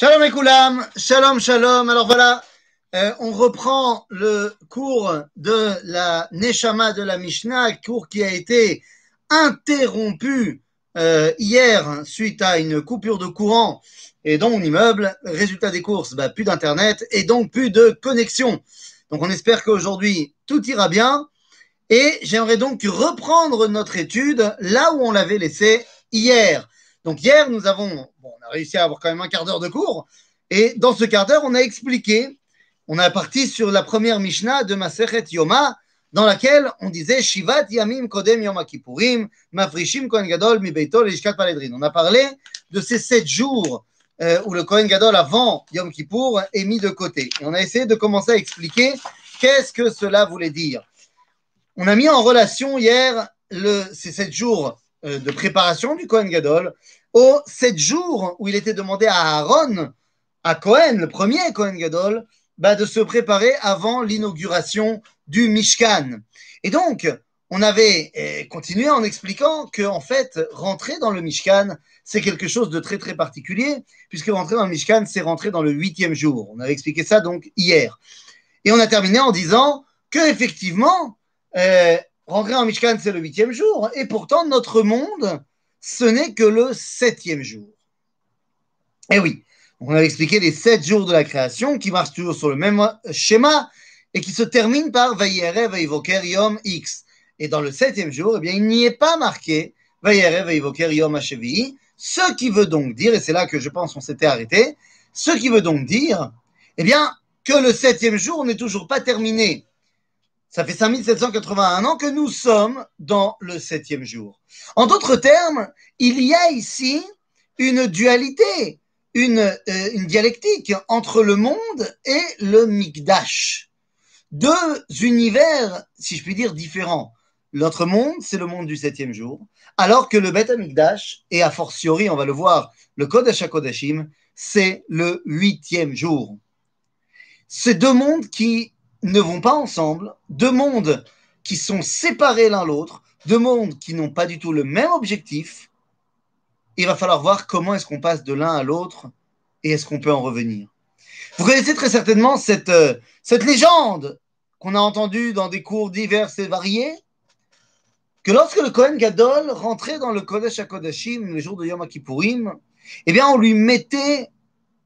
Shalom Ekoulam, shalom shalom. Alors voilà, euh, on reprend le cours de la Neshama de la Mishnah, cours qui a été interrompu euh, hier suite à une coupure de courant et dans mon immeuble. Résultat des courses, bah, plus d'internet et donc plus de connexion. Donc on espère qu'aujourd'hui tout ira bien. Et j'aimerais donc reprendre notre étude là où on l'avait laissé hier. Donc hier, nous avons, bon, on a réussi à avoir quand même un quart d'heure de cours. Et dans ce quart d'heure, on a expliqué, on a parti sur la première Mishnah de Masechet Yoma, dans laquelle on disait Shivat Yamim Kodem Yom Kippurim, Mafrishim Kohen Gadol Mi Beitol Ishkat Paledrin. On a parlé de ces sept jours euh, où le Kohen Gadol avant Yom Kippour est mis de côté. Et on a essayé de commencer à expliquer qu'est-ce que cela voulait dire. On a mis en relation hier le, ces sept jours de préparation du Kohen Gadol aux sept jours où il était demandé à Aaron, à Cohen, le premier Kohen Gadol, bah, de se préparer avant l'inauguration du Mishkan. Et donc, on avait eh, continué en expliquant que, en fait, rentrer dans le Mishkan, c'est quelque chose de très très particulier, puisque rentrer dans le Mishkan, c'est rentrer dans le huitième jour. On avait expliqué ça donc hier. Et on a terminé en disant que effectivement, euh, rentrer en Mishkan, c'est le huitième jour, et pourtant notre monde, ce n'est que le septième jour. Et oui, on avait expliqué les sept jours de la création qui marchent toujours sur le même schéma et qui se terminent par Vayere Vayivoker Yom X. Et dans le septième jour, eh bien, il n'y est pas marqué Vayere Vayivoker Yom HVI, ce qui veut donc dire, et c'est là que je pense qu'on s'était arrêté, ce qui veut donc dire, eh bien, que le septième jour n'est toujours pas terminé. Ça fait 5781 ans que nous sommes dans le septième jour. En d'autres termes, il y a ici une dualité, une, euh, une dialectique entre le monde et le Mikdash. Deux univers, si je puis dire, différents. L'autre monde, c'est le monde du septième jour, alors que le Beth Amikdash, et a fortiori, on va le voir, le Kodesh HaKodashim, c'est le huitième jour. Ces deux mondes qui ne vont pas ensemble, deux mondes qui sont séparés l'un l'autre, deux mondes qui n'ont pas du tout le même objectif. Il va falloir voir comment est-ce qu'on passe de l'un à l'autre et est-ce qu'on peut en revenir. Vous connaissez très certainement cette, euh, légende qu'on a entendue dans des cours divers et variés, que lorsque le Kohen Gadol rentrait dans le Kodesh HaKodashim, le jour de Yom Kippourim, eh bien, on lui mettait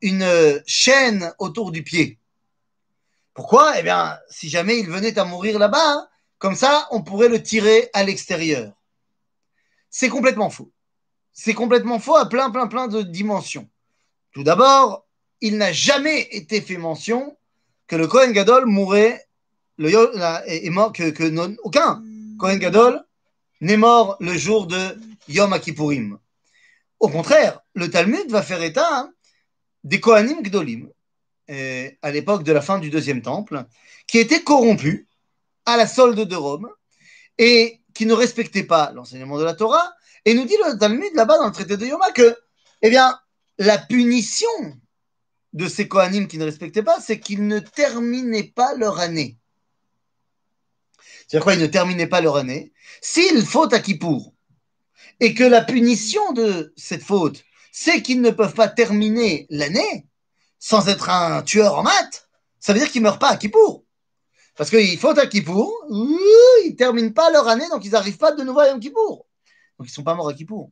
une chaîne autour du pied. Pourquoi? Eh bien, si jamais il venait à mourir là-bas, comme ça, on pourrait le tirer à l'extérieur. C'est complètement faux. C'est complètement faux à plein, plein, plein de dimensions. Tout d'abord, il n'a jamais été fait mention que le Kohen Gadol mourrait, le, est que, aucun Kohen Gadol n'est mort le jour de Yom Kippourim. Au contraire, le Talmud va faire état hein, des Kohanim Gdolim, à l'époque de la fin du deuxième temple, qui étaient corrompus à la solde de Rome et qui ne respectaient pas l'enseignement de la Torah. Et nous dit le Talmud là-bas dans le traité de Yoma que, eh bien, la punition de ces Kohanim qui ne respectaient pas, c'est qu'ils ne terminaient pas leur année. C'est-à-dire quoi Ils ne terminaient pas leur année? S'ils fautent à Kippour et que la punition de cette faute, c'est qu'ils ne peuvent pas terminer l'année, sans être un tueur en maths, ça veut dire qu'ils ne meurent pas à Kippour. Parce qu'ils font à Kippour, ils ne terminent pas leur année, donc ils n'arrivent pas de nouveau à Yom Kippour. Donc ils ne sont pas morts à Kippour.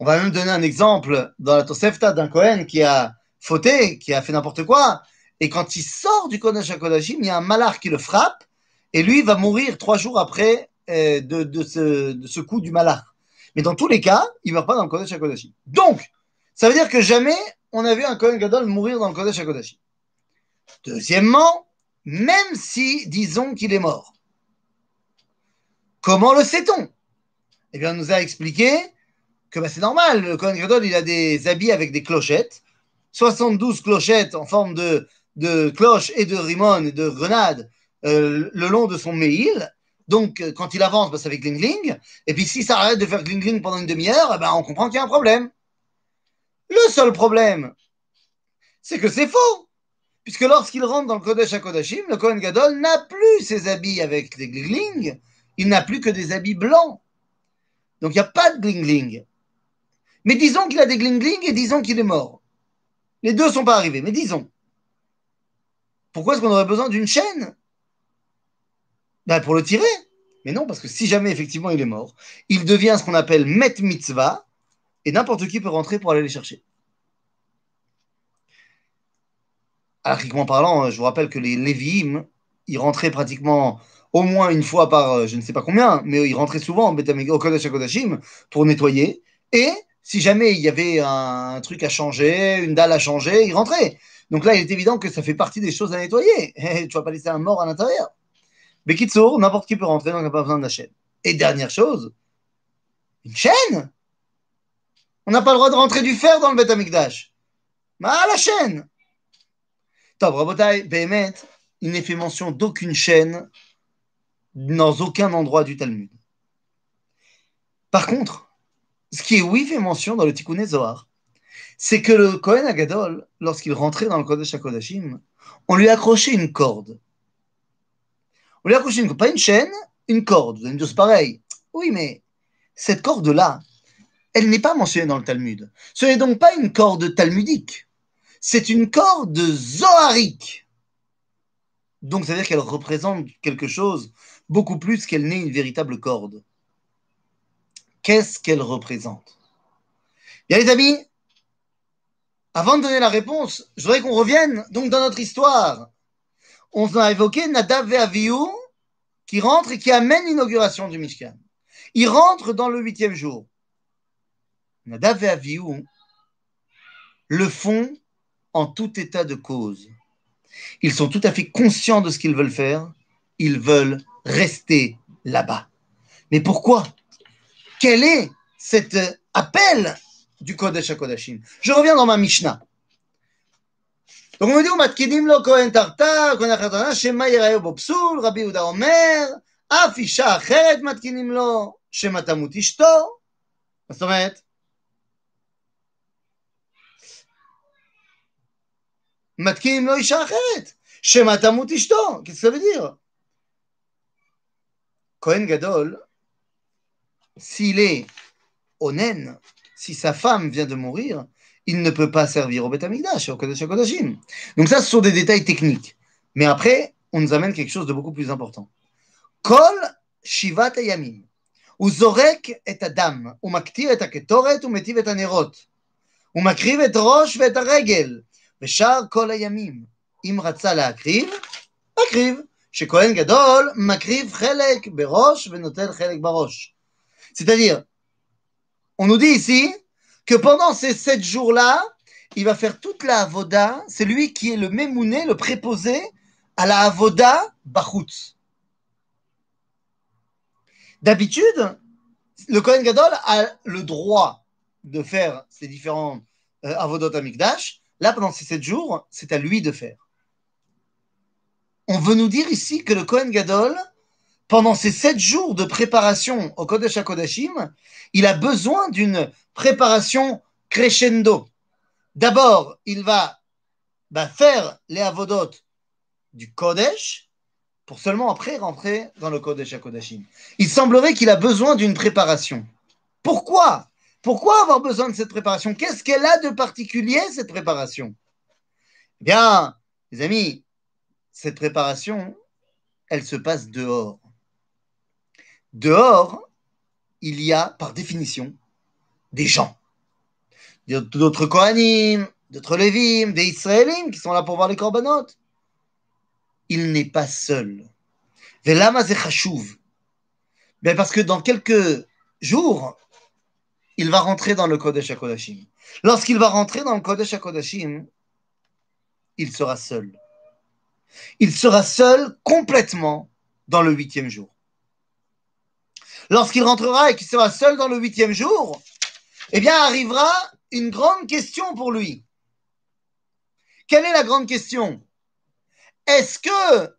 On va même donner un exemple dans la Tosefta d'un Cohen qui a fauté, qui a fait n'importe quoi. Et quand il sort du Kodesh HaKodashim, il y a un malard qui le frappe, et lui va mourir trois jours après euh, de, ce, coup du malard. Mais dans tous les cas, il ne meurt pas dans le Kodesh. Donc, ça veut dire que jamais on a vu un Kohen Gadol mourir dans le Kodesh HaKodashim. Deuxièmement, même si, disons qu'il est mort, comment le sait-on? Eh bien, on nous a expliqué que bah, c'est normal, le Kohen Gadol, il a des habits avec des clochettes, 72 clochettes en forme de, de cloche et de rimon et de grenade euh, le long de son mail. Donc, quand il avance, bah, ça fait gling-gling. Et puis, si ça arrête de faire gling-gling pendant une demi-heure, eh ben, on comprend qu'il y a un problème. Le seul problème, c'est que c'est faux. Puisque lorsqu'il rentre dans le Kodesh HaKodashim, le Kohen Gadol n'a plus ses habits avec des glingling, il n'a plus que des habits blancs. Donc il n'y a pas de glingling. Mais disons qu'il a des glingling et disons qu'il est mort. Les deux ne sont pas arrivés, mais disons. Pourquoi est-ce qu'on aurait besoin d'une chaîne? Ben, Pour le tirer. Mais non, parce que si jamais effectivement il est mort, il devient ce qu'on appelle Met Mitzvah, et n'importe qui peut rentrer pour aller les chercher. Archiquement parlant, je vous rappelle que les Lévi'im, ils rentraient pratiquement au moins une fois par euh, je ne sais pas combien, mais ils rentraient souvent au Kodesh HaKodashim pour nettoyer. Et si jamais il y avait un truc à changer, une dalle à changer, ils rentraient. Donc là, il est évident que ça fait partie des choses à nettoyer. tu vas pas laisser un mort à l'intérieur. Mais Kitsour, n'importe qui peut rentrer, donc il n'y a pas besoin de la chaîne. Et dernière chose, une chaîne On n'a pas le droit de rentrer du fer dans le Beth Amikdash. Ah, la chaîne Top, Rabotai, Behemet, il n'est fait mention d'aucune chaîne dans aucun endroit du Talmud. Par contre, ce qui est oui fait mention dans le Tikkun Zohar, c'est que le Kohen Agadol, lorsqu'il rentrait dans le Kodesh HaKodashim, on lui accrochait une corde. On lui accrochait une corde, pas une chaîne, une corde. Vous allez me dire, c'est pareil. Oui, mais cette corde-là, elle n'est pas mentionnée dans le Talmud. Ce n'est donc pas une corde talmudique. C'est une corde zoharique. Donc, ça veut dire qu'elle représente quelque chose beaucoup plus qu'elle n'est une véritable corde. Qu'est-ce qu'elle représente? Bien, les amis, avant de donner la réponse, je voudrais qu'on revienne donc dans notre histoire. On a évoqué Nadav et qui rentre et qui amène l'inauguration du Mishkan. Ils rentrent dans le huitième jour. Nadav et Avihu le font en tout état de cause. Ils sont tout à fait conscients de ce qu'ils veulent faire. Ils veulent rester là-bas. Mais pourquoi Quel est cet appel du Kodesh HaKodashim Je reviens dans ma Mishnah. Donc on me dit, מתקינים לו כהן תרתר, כהן החתונה, שמא יראה בו פסול, רבי יהודה אומר, אף אישה אחרת מתקינים לו, שמא תמות אשתו. מה זאת אומרת? מתקינים לו אישה אחרת, שמא תמות אשתו. Qu'est-ce que ça veut dire Kohen Gadol, s'il est onen, si sa femme vient de mourir, il ne peut pas servir au Beth Amikdash, au Kodesh Kodashim. Donc ça, ce sont des détails techniques. Mais après, on nous amène quelque chose de beaucoup plus important. Kol shivat ayamim. הוא זורק את הדם, הוא מקטיר את הקטורת ומטיב את הנרות. הוא מקריב את ראש ואת הרגל, ושאר כל הימים. אם רצה להקריב, מקריב. שכהן גדול מקריב חלק בראש ונוטל חלק בראש. C'est-à-dire, on nous dit ici que pendant ces sept jours-là, il va faire toute la avoda, c'est lui qui est le mémouné, le préposé à la avoda bachutz. D'habitude, le Kohen Gadol a le droit de faire ces différents euh, avodot amikdash. Là, pendant ces sept jours, c'est à lui de faire on veut nous dire ici que le Kohen Gadol, pendant ces sept jours de préparation au Kodesh HaKodashim, il a besoin d'une préparation crescendo. D'abord, il va bah, faire les avodot du Kodesh pour seulement après rentrer dans le Kodesh HaKodashim. Il semblerait qu'il a besoin d'une préparation. Pourquoi Pourquoi avoir besoin de cette préparation? Qu'est-ce qu'elle a de particulier, cette préparation? Eh bien, les amis, cette préparation, elle se passe dehors. Dehors, il y a, par définition, des gens. D'autres Kohanim, d'autres Lévim, des Israélim qui sont là pour voir les corbanotes. Il n'est pas seul. Ben parce que dans quelques jours, il va rentrer dans le Kodesh HaKodashim. Lorsqu'il va rentrer dans le Kodesh HaKodashim, il sera seul il sera seul complètement dans le huitième jour. Lorsqu'il rentrera et qu'il sera seul dans le huitième jour, eh bien arrivera une grande question pour lui. Quelle est la grande question? Est-ce que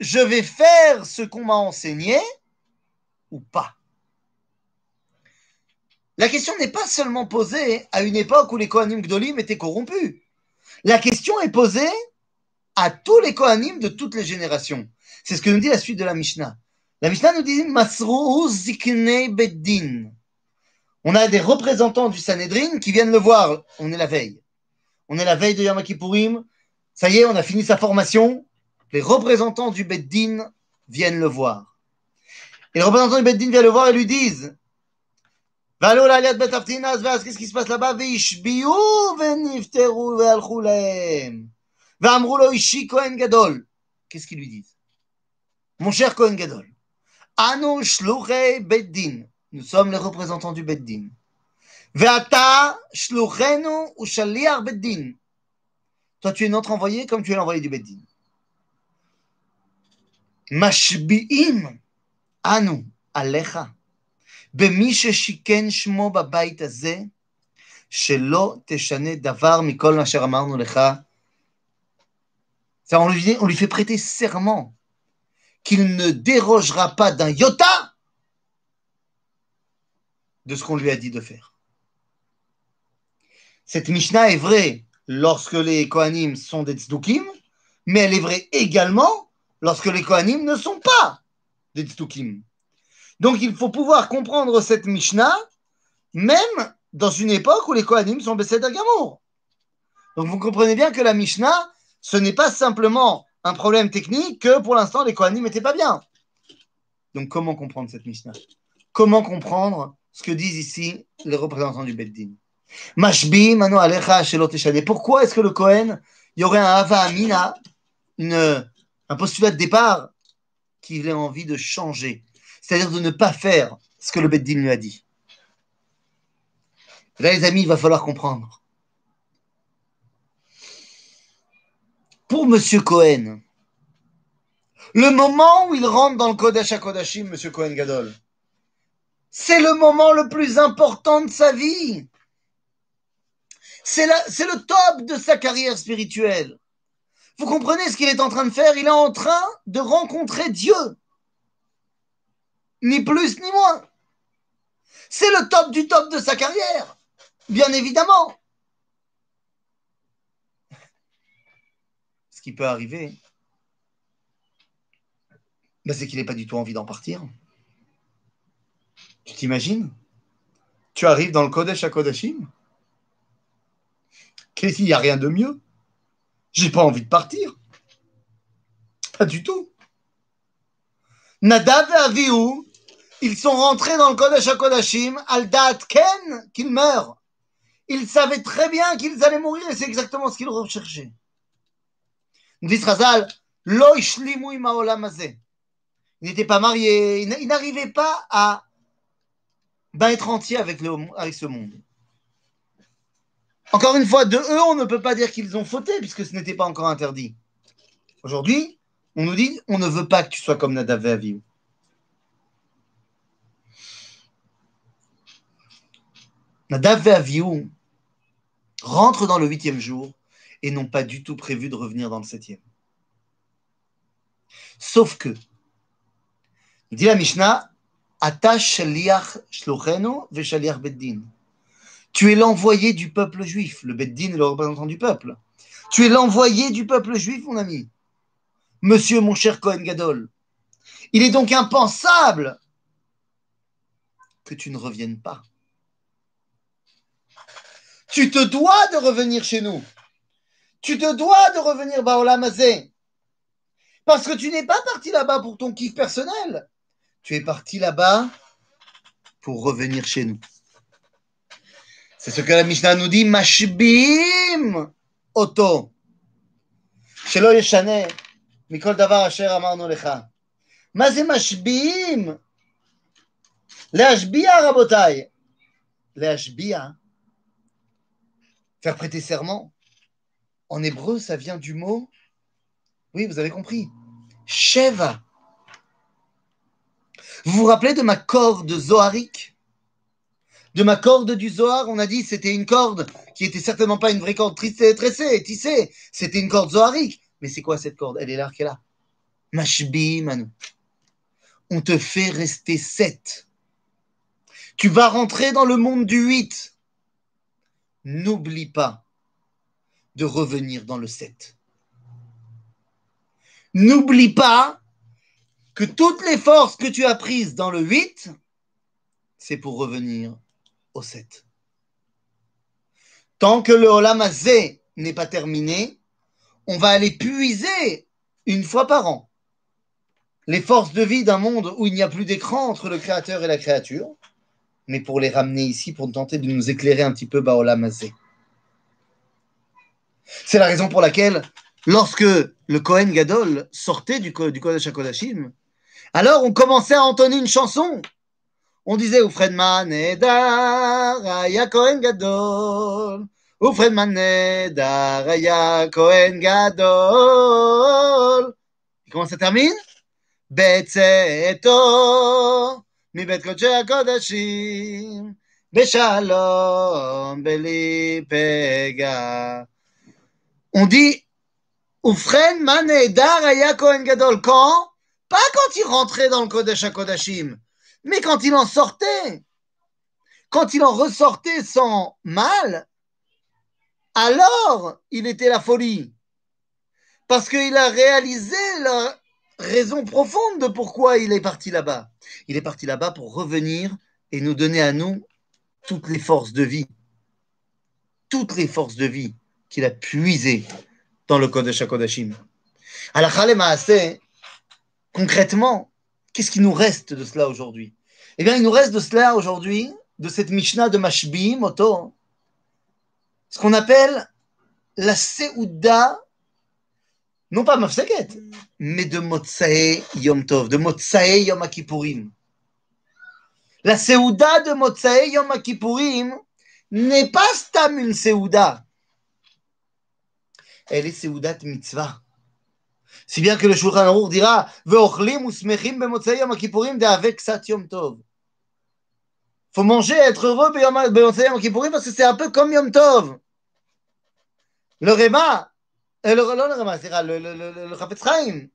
je vais faire ce qu'on m'a enseigné ou pas? La question n'est pas seulement posée à une époque où les Kohanim Gdolim étaient corrompus. La question est posée à tous les Kohanim de toutes les générations. C'est ce que nous dit la suite de la Mishnah. La Mishnah nous dit Masrou Ziknei Beddin. On a des représentants du Sanhedrin qui viennent le voir. On est la veille. On est la veille de Yom Kippourim. Ça y est, on a fini sa formation. Les représentants du Beddin viennent le voir. Et les représentants du Beddin viennent le voir et lui disent qu'est-ce qui se passe là-bas Qu'est-ce qu'ils lui disent Mon cher Kohen Gadol, nous sommes les représentants du Beddin. Ushaliar Beddin. Toi, tu es notre envoyé comme tu es l'envoyé du Anu Alecha. במי ששיכן שמו בבית הזה, שלא תשנה דבר מכל אשר אמרנו לך. On lui, on lui fait prêter serment qu'il ne dérogera pas d'un iota de ce qu'on lui a dit de faire. Cette Mishnah est vraie lorsque les Kohanim sont des tzdukim, mais elle est vraie également lorsque les Kohanim ne sont pas des tzdukim. Donc il faut pouvoir comprendre cette Mishnah même dans une époque où les Kohanim sont baissés d'Agamour. Donc vous comprenez bien que la Mishnah, ce n'est pas simplement un problème technique que pour l'instant les Kohanim n'étaient pas bien. Donc comment comprendre cette Mishnah? Comment comprendre ce que disent ici les représentants du Beddin? Mashbi, Mano Alecha, Pourquoi est-ce que le Kohen, il y aurait un Hava Amina, un postulat de départ qu'il ait envie de changer? C'est-à-dire de ne pas faire ce que le Beddin lui a dit. Là, les amis, il va falloir comprendre. Pour M. Cohen, le moment où il rentre dans le Kodesh HaKodashim, M. Cohen Gadol, c'est le moment le plus important de sa vie. C'est le top de sa carrière spirituelle. Vous comprenez ce qu'il est en train de faire? Il est en train de rencontrer Dieu ni plus ni moins. C'est le top du top de sa carrière, bien évidemment. Ce qui peut arriver, ben, c'est qu'il n'ait pas du tout envie d'en partir. Tu t'imagines? Tu arrives dans le Kodesh à Kodashim Qu'est-ce Il n'y a rien de mieux? J'ai pas envie de partir. Pas du tout. Nadav Avihu, ils sont rentrés dans le Kodesh HaKodashim, al dat ken, qu'ils meurent. Ils savaient très bien qu'ils allaient mourir et c'est exactement ce qu'ils recherchaient. Nous dit Razal, Ils n'étaient pas mariés, ils n'arrivaient pas à ben, être entiers avec, ce monde. Encore une fois, de eux, on ne peut pas dire qu'ils ont fauté puisque ce n'était pas encore interdit. Aujourd'hui, on nous dit on ne veut pas que tu sois comme Nadav et. Nadav et Avihu rentrent dans le huitième jour et n'ont pas du tout prévu de revenir dans le septième. Sauf que, dit la Mishnah. Tu es l'envoyé du peuple juif. Le beddin est le représentant du peuple. Tu es l'envoyé du peuple juif, mon ami. Monsieur, mon cher Cohen Gadol. Il est donc impensable que tu ne reviennes pas tu te dois de revenir chez nous. Tu te dois de revenir Baolamazé. Parce que tu n'es pas parti là-bas pour ton kiff personnel. Tu es parti là-bas pour revenir chez nous. C'est ce que la Mishnah nous dit, Mashbim Oto. שלא ישנה מכל דבר אשר אמרנו לך. מה זה משביעים? להשביע, רבותיי. להשביע Faire prêter serment, en hébreu, ça vient du mot, oui, vous avez compris, Sheva. Vous vous rappelez de ma corde zoharique De ma corde du Zohar, on a dit c'était une corde qui était certainement pas une vraie corde tressée, tressée tissée, c'était une corde zoharique. Mais c'est quoi cette corde? Elle est là, qu'elle est là. Mashbi Manu. On te fait rester sept. Tu vas rentrer dans le monde du 8 n'oublie pas de revenir dans le 7. N'oublie pas que toutes les forces que tu as prises dans le 8, c'est pour revenir au 7. Tant que le Olam n'est pas terminé, on va aller puiser une fois par an les forces de vie d'un monde où il n'y a plus d'écran entre le créateur et la créature, mais pour les ramener ici, pour tenter de nous éclairer un petit peu Baola Mazé. C'est la raison pour laquelle, lorsque le Kohen Gadol sortait du, du Kodesh HaKodashim, alors on commençait à entonner une chanson. On disait au Fredman Raya Kohen Gadol, au Fredman Raya Kohen Gadol. Et comment ça termine? Betseto מבית קודשי הקודשים, בשלום, בלי פגע. On dit, ובכן, מה נהדר היה כהן גדול? quand? Pas quand il rentrait dans le Kodesh HaKodashim, mais quand il en sortait. Quand il en ressortait sans mal, alors il était la folie. Parce qu'il a réalisé la raison profonde de pourquoi il est parti là-bas. Il est parti là-bas pour revenir et nous donner à nous toutes les forces de vie. Toutes les forces de vie qu'il a puisées dans le Kodesh HaKodashim. Alors, concrètement, qu'est-ce qui nous reste de cela aujourd'hui? Eh bien, il nous reste de cela aujourd'hui, de cette Mishnah de Mashbi, Moto, ce qu'on appelle la Seouda non pas Mafseket, mais de Motsae Yom Tov, de Motsae Yom Kippourim. La Seouda de Motsae Yom Kippourim n'est pas stam une Seouda. Elle est Seoudat Mitzvah. Si bien que le Shulchan Aruch dira Ve'ochlim usmechim b'motzei Yom Kippourim de'avek sat Yom Tov. Faut manger, être heureux b'motzei Yom Kippourim parce que c'est un peu comme Yom Tov. Le Réma, le, le, le, le, Chaim,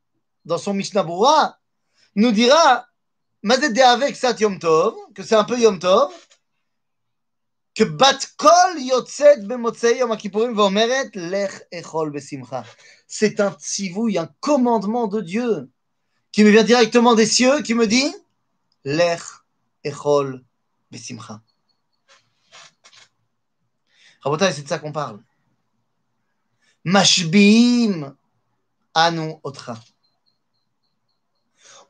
dans son Mishnah nous dira avec Sat Yom Tov, que c'est un peu Yom Tov, que Bat Kol Yotzet Bemotzei Yom Kippourim Vomeret Lech Echol Besimcha. C'est un tzivouille, un commandement de Dieu qui me vient directement des cieux, qui me dit Lech Echol Besimcha. Rabotai, c'est de ça qu'on parle. Mashbim Anu Otra.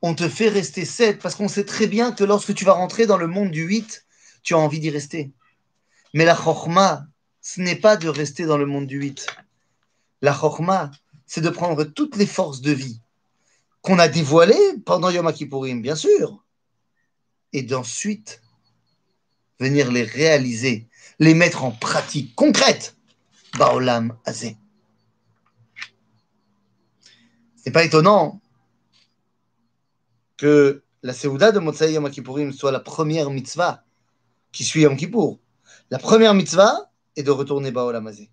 On te fait rester 7 parce qu'on sait très bien que lorsque tu vas rentrer dans le monde du 8, tu as envie d'y rester. Mais la chorma, ce n'est pas de rester dans le monde du 8. La chorma, c'est de prendre toutes les forces de vie qu'on a dévoilées pendant Yom Kippourim, bien sûr, et d'ensuite venir les réaliser, les mettre en pratique concrète. Baolam Azé. C'est pas étonnant que la Seouda de Motsai Yom Kippourim soit la première mitzvah qui suit Yom Kippour. La première mitzvah est de retourner Baolam Vous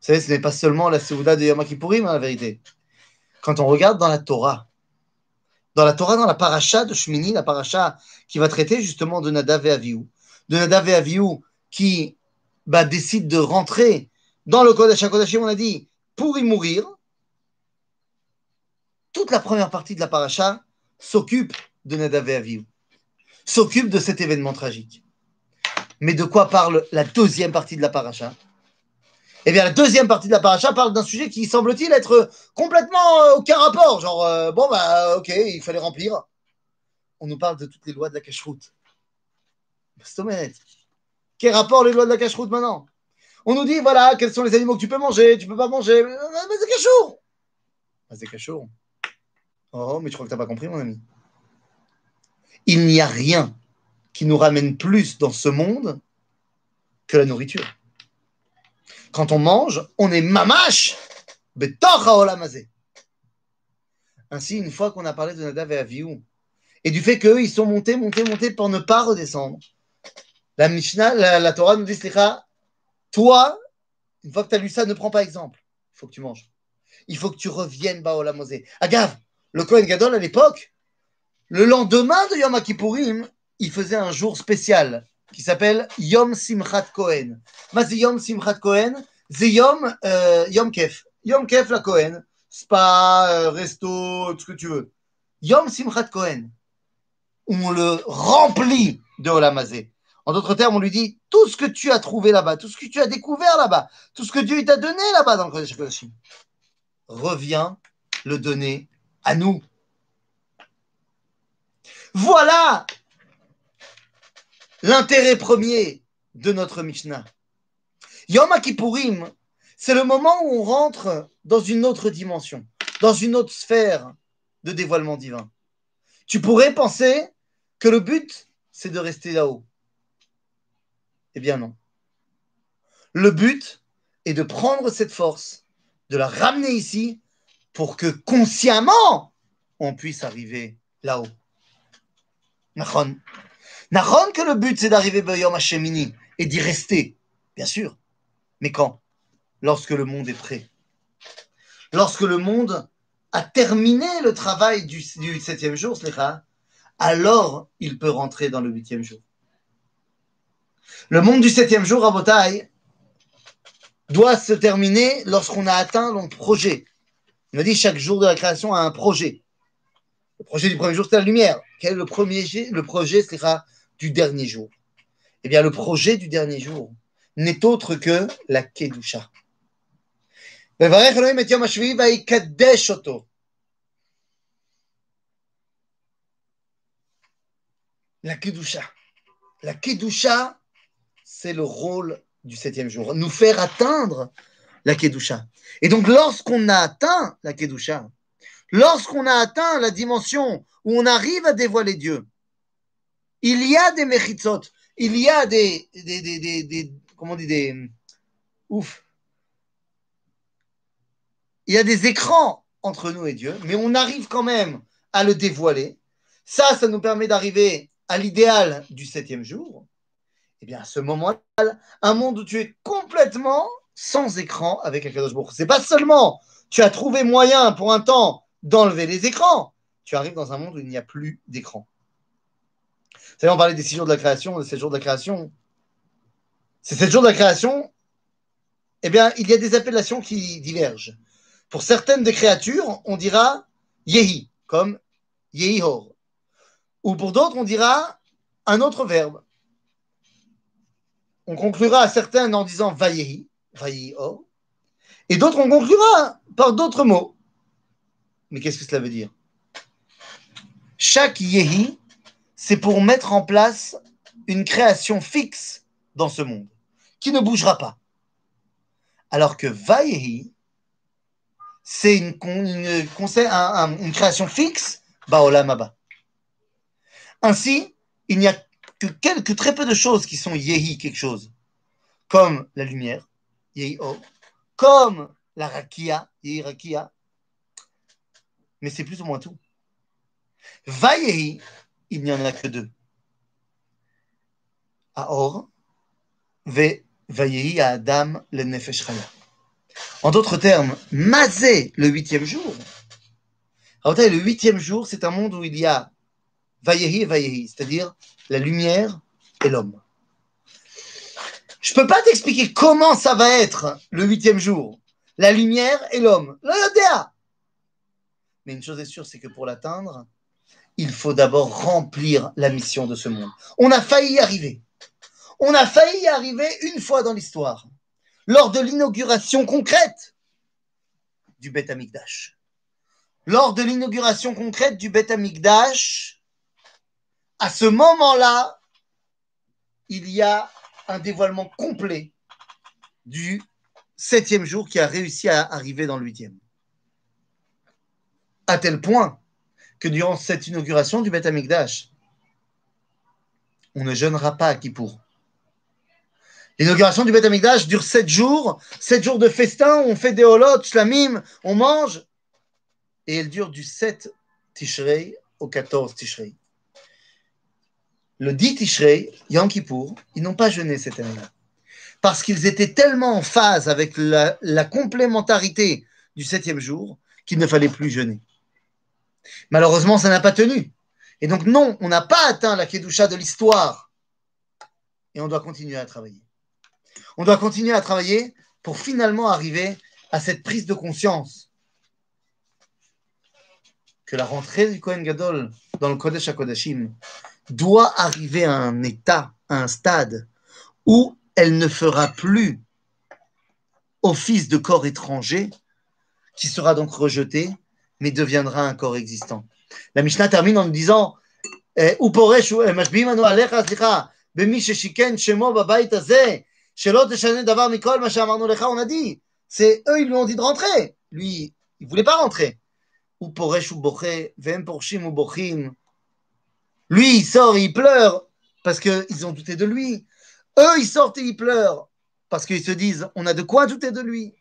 savez, ce n'est pas seulement la Seouda de Yom Kippourim, en la vérité. Quand on regarde dans la Torah, dans la Torah, dans la paracha de Shmini, la paracha qui va traiter justement de Nadav et de Nadav et qui bah, décide de rentrer dans le Kodesh HaKodashim, on a dit, pour y mourir, toute la première partie de la paracha s'occupe de Nadav et Avihu, s'occupe de cet événement tragique. Mais de quoi parle la deuxième partie de la paracha? Eh bien, la deuxième partie de la paracha parle d'un sujet qui semble-t-il être complètement euh, aucun rapport. Genre, euh, bon, bah, ok, il fallait remplir. On nous parle de toutes les lois de la cache-route. Quel rapport les lois de la cache-route maintenant? On nous dit, voilà, quels sont les animaux que tu peux manger, tu peux pas manger. Mais c'est cachour C'est cachour. Oh, mais je crois que tu n'as pas compris, mon ami. Il n'y a rien qui nous ramène plus dans ce monde que la nourriture. Quand on mange, on est mamache Ainsi, une fois qu'on a parlé de Nadav et Avihu, et du fait qu'eux, ils sont montés, montés, montés pour ne pas redescendre, la Mishnah, la, Torah nous dit, toi, une fois que tu as lu ça, ne prends pas exemple. Il faut que tu manges. Il faut que tu reviennes Baolamazé. Agave, le Kohen Gadol à l'époque, le lendemain de Yom Kippourim, il faisait un jour spécial qui s'appelle Yom Simchat Kohen. Mais Yom Simchat Kohen, c'est Yom, euh, Yom Kef. Yom Kef la Kohen. Spa, euh, resto, tout ce que tu veux. Yom Simchat Kohen. On le remplit de Olamazé. En d'autres termes, on lui dit tout ce que tu as trouvé là-bas, tout ce que tu as découvert là-bas, tout ce que Dieu t'a donné là-bas dans le Kodesh Kodashim, reviens le donner à nous. Voilà l'intérêt premier de notre Mishnah. Yom Kippourim, c'est le moment où on rentre dans une autre dimension, dans une autre sphère de dévoilement divin. Tu pourrais penser que le but, c'est de rester là-haut. Eh bien non. Le but est de prendre cette force, de la ramener ici, pour que consciemment, on puisse arriver là-haut. Nahon. Nahon que le but, c'est d'arriver Bayom Hashemini et d'y rester, bien sûr. Mais quand? Lorsque le monde est prêt. Lorsque le monde a terminé le travail du, septième jour, alors il peut rentrer dans le huitième jour. Le monde du septième jour, à Botaï, doit se terminer lorsqu'on a atteint le projet. Il m'a dit chaque jour de la création a un projet. Le projet du premier jour, c'est la lumière. Quel le, premier, le projet sera du dernier jour Eh bien, le projet du dernier jour n'est autre que la Kedusha. La Kedusha. La Kedusha, c'est le rôle du septième jour. Nous faire atteindre la Kedusha. Et donc, lorsqu'on a atteint la Kedusha, lorsqu'on a atteint la dimension où on arrive à dévoiler Dieu, il y a des mechitzot, il y a des, comment on dit, des, ouf, il y a des écrans entre nous et Dieu, mais on arrive quand même à le dévoiler. Ça, ça nous permet d'arriver à l'idéal du septième jour. Eh bien, à ce moment-là, un monde où tu es complètement sans écran avec Akadosh Ce C'est pas seulement tu as trouvé moyen pour un temps d'enlever les écrans, tu arrives dans un monde où il n'y a plus d'écran. Vous savez, on parlait des six jours de la création, des sept jours de la création. Ces sept jours de la création, eh bien, il y a des appellations qui divergent. Pour certaines des créatures, on dira Yehi, comme Yehihor. Ou pour d'autres, on dira un autre verbe. On conclura à certains en disant Vayehi, Et d'autres, on conclura par d'autres mots. Mais qu'est-ce que cela veut dire? Chaque Yehi, c'est pour mettre en place une création fixe dans ce monde, qui ne bougera pas. Alors que Vayehi, c'est une, une, création fixe, Baolam Ainsi, il n'y a que quelques, très peu de choses qui sont Yehi quelque chose, comme la lumière, Yehi comme la Rakia, Rakia, mais c'est plus ou moins tout. Vayehi, il n'y en a que deux. Aor, Ve Vayehi à Adam le Nefesh en d'autres termes, Mazé, le huitième jour. le huitième jour, c'est un monde où il y a Vayehi et Vayehi, c'est-à-dire la lumière et l'homme. Je ne peux pas t'expliquer comment ça va être le huitième jour, la lumière et l'homme. Mais une chose est sûre, c'est que pour l'atteindre, il faut d'abord remplir la mission de ce monde. On a failli y arriver. On a failli y arriver une fois dans l'histoire lors de l'inauguration concrète du Beth Amikdash. Lors de l'inauguration concrète du Beth Amikdash, à ce moment-là, il y a un dévoilement complet du septième jour qui a réussi à arriver dans le huitième. À tel point que durant cette inauguration du Beth Amikdash, on ne jeûnera pas à Kippour. L'inauguration du Beth Amikdash dure sept jours, sept jours de festin, on fait des holotes, shlamim, on mange, et elle dure du 7 Tishrei au 14 Tishrei. Le 10 Tishrei, Yom ils n'ont pas jeûné cette année-là. Parce qu'ils étaient tellement en phase avec la, la complémentarité du septième jour qu'il ne fallait plus jeûner. Malheureusement, ça n'a pas tenu. Et donc, non, on n'a pas atteint la Kedusha de l'histoire. Et on doit continuer à travailler. On doit continuer à travailler pour finalement arriver à cette prise de conscience que la rentrée du Kohen Gadol dans le Kodesh HaKodashim doit arriver à un état à un stade où elle ne fera plus office de corps étranger, qui sera donc rejeté, mais deviendra un corps existant. La Mishnah termine en disant on a dit, c'est eux, ils lui ont dit de rentrer. Lui, il ne voulait pas rentrer. Lui, il sort et il pleure parce qu'ils ont douté de lui. Eux, ils sortent et ils pleurent parce qu'ils se disent on a de quoi douter de lui.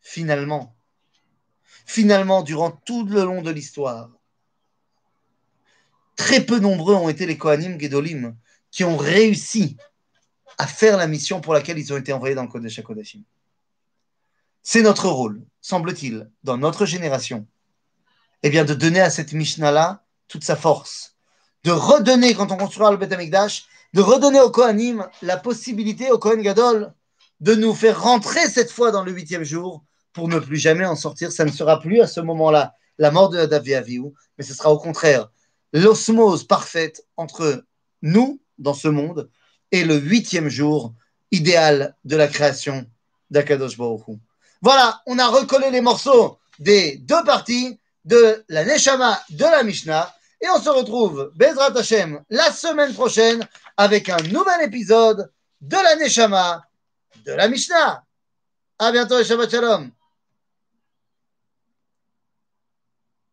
Finalement, finalement, durant tout le long de l'histoire, très peu nombreux ont été les Kohanim Gedolim qui ont réussi à faire la mission pour laquelle ils ont été envoyés dans le Kodesh HaKodashim. C'est notre rôle, semble-t-il, dans notre génération, eh bien, de donner à cette Mishnah-là toute sa force, de redonner, quand on construira le Beth Amikdash, de redonner au Kohanim la possibilité, au Kohen Gadol, de nous faire rentrer cette fois dans le huitième jour pour ne plus jamais en sortir. Ça ne sera plus à ce moment-là la mort de Davi Aviou, mais ce sera au contraire l'osmose parfaite entre nous dans ce monde et le huitième jour idéal de la création d'Akadosh Baruch Voilà, on a recollé les morceaux des deux parties de la Neshama de la Mishnah et on se retrouve, Bezrat Hashem, la semaine prochaine avec un nouvel épisode de la Neshama de la Mishnah. À bientôt et Shabbat Shalom.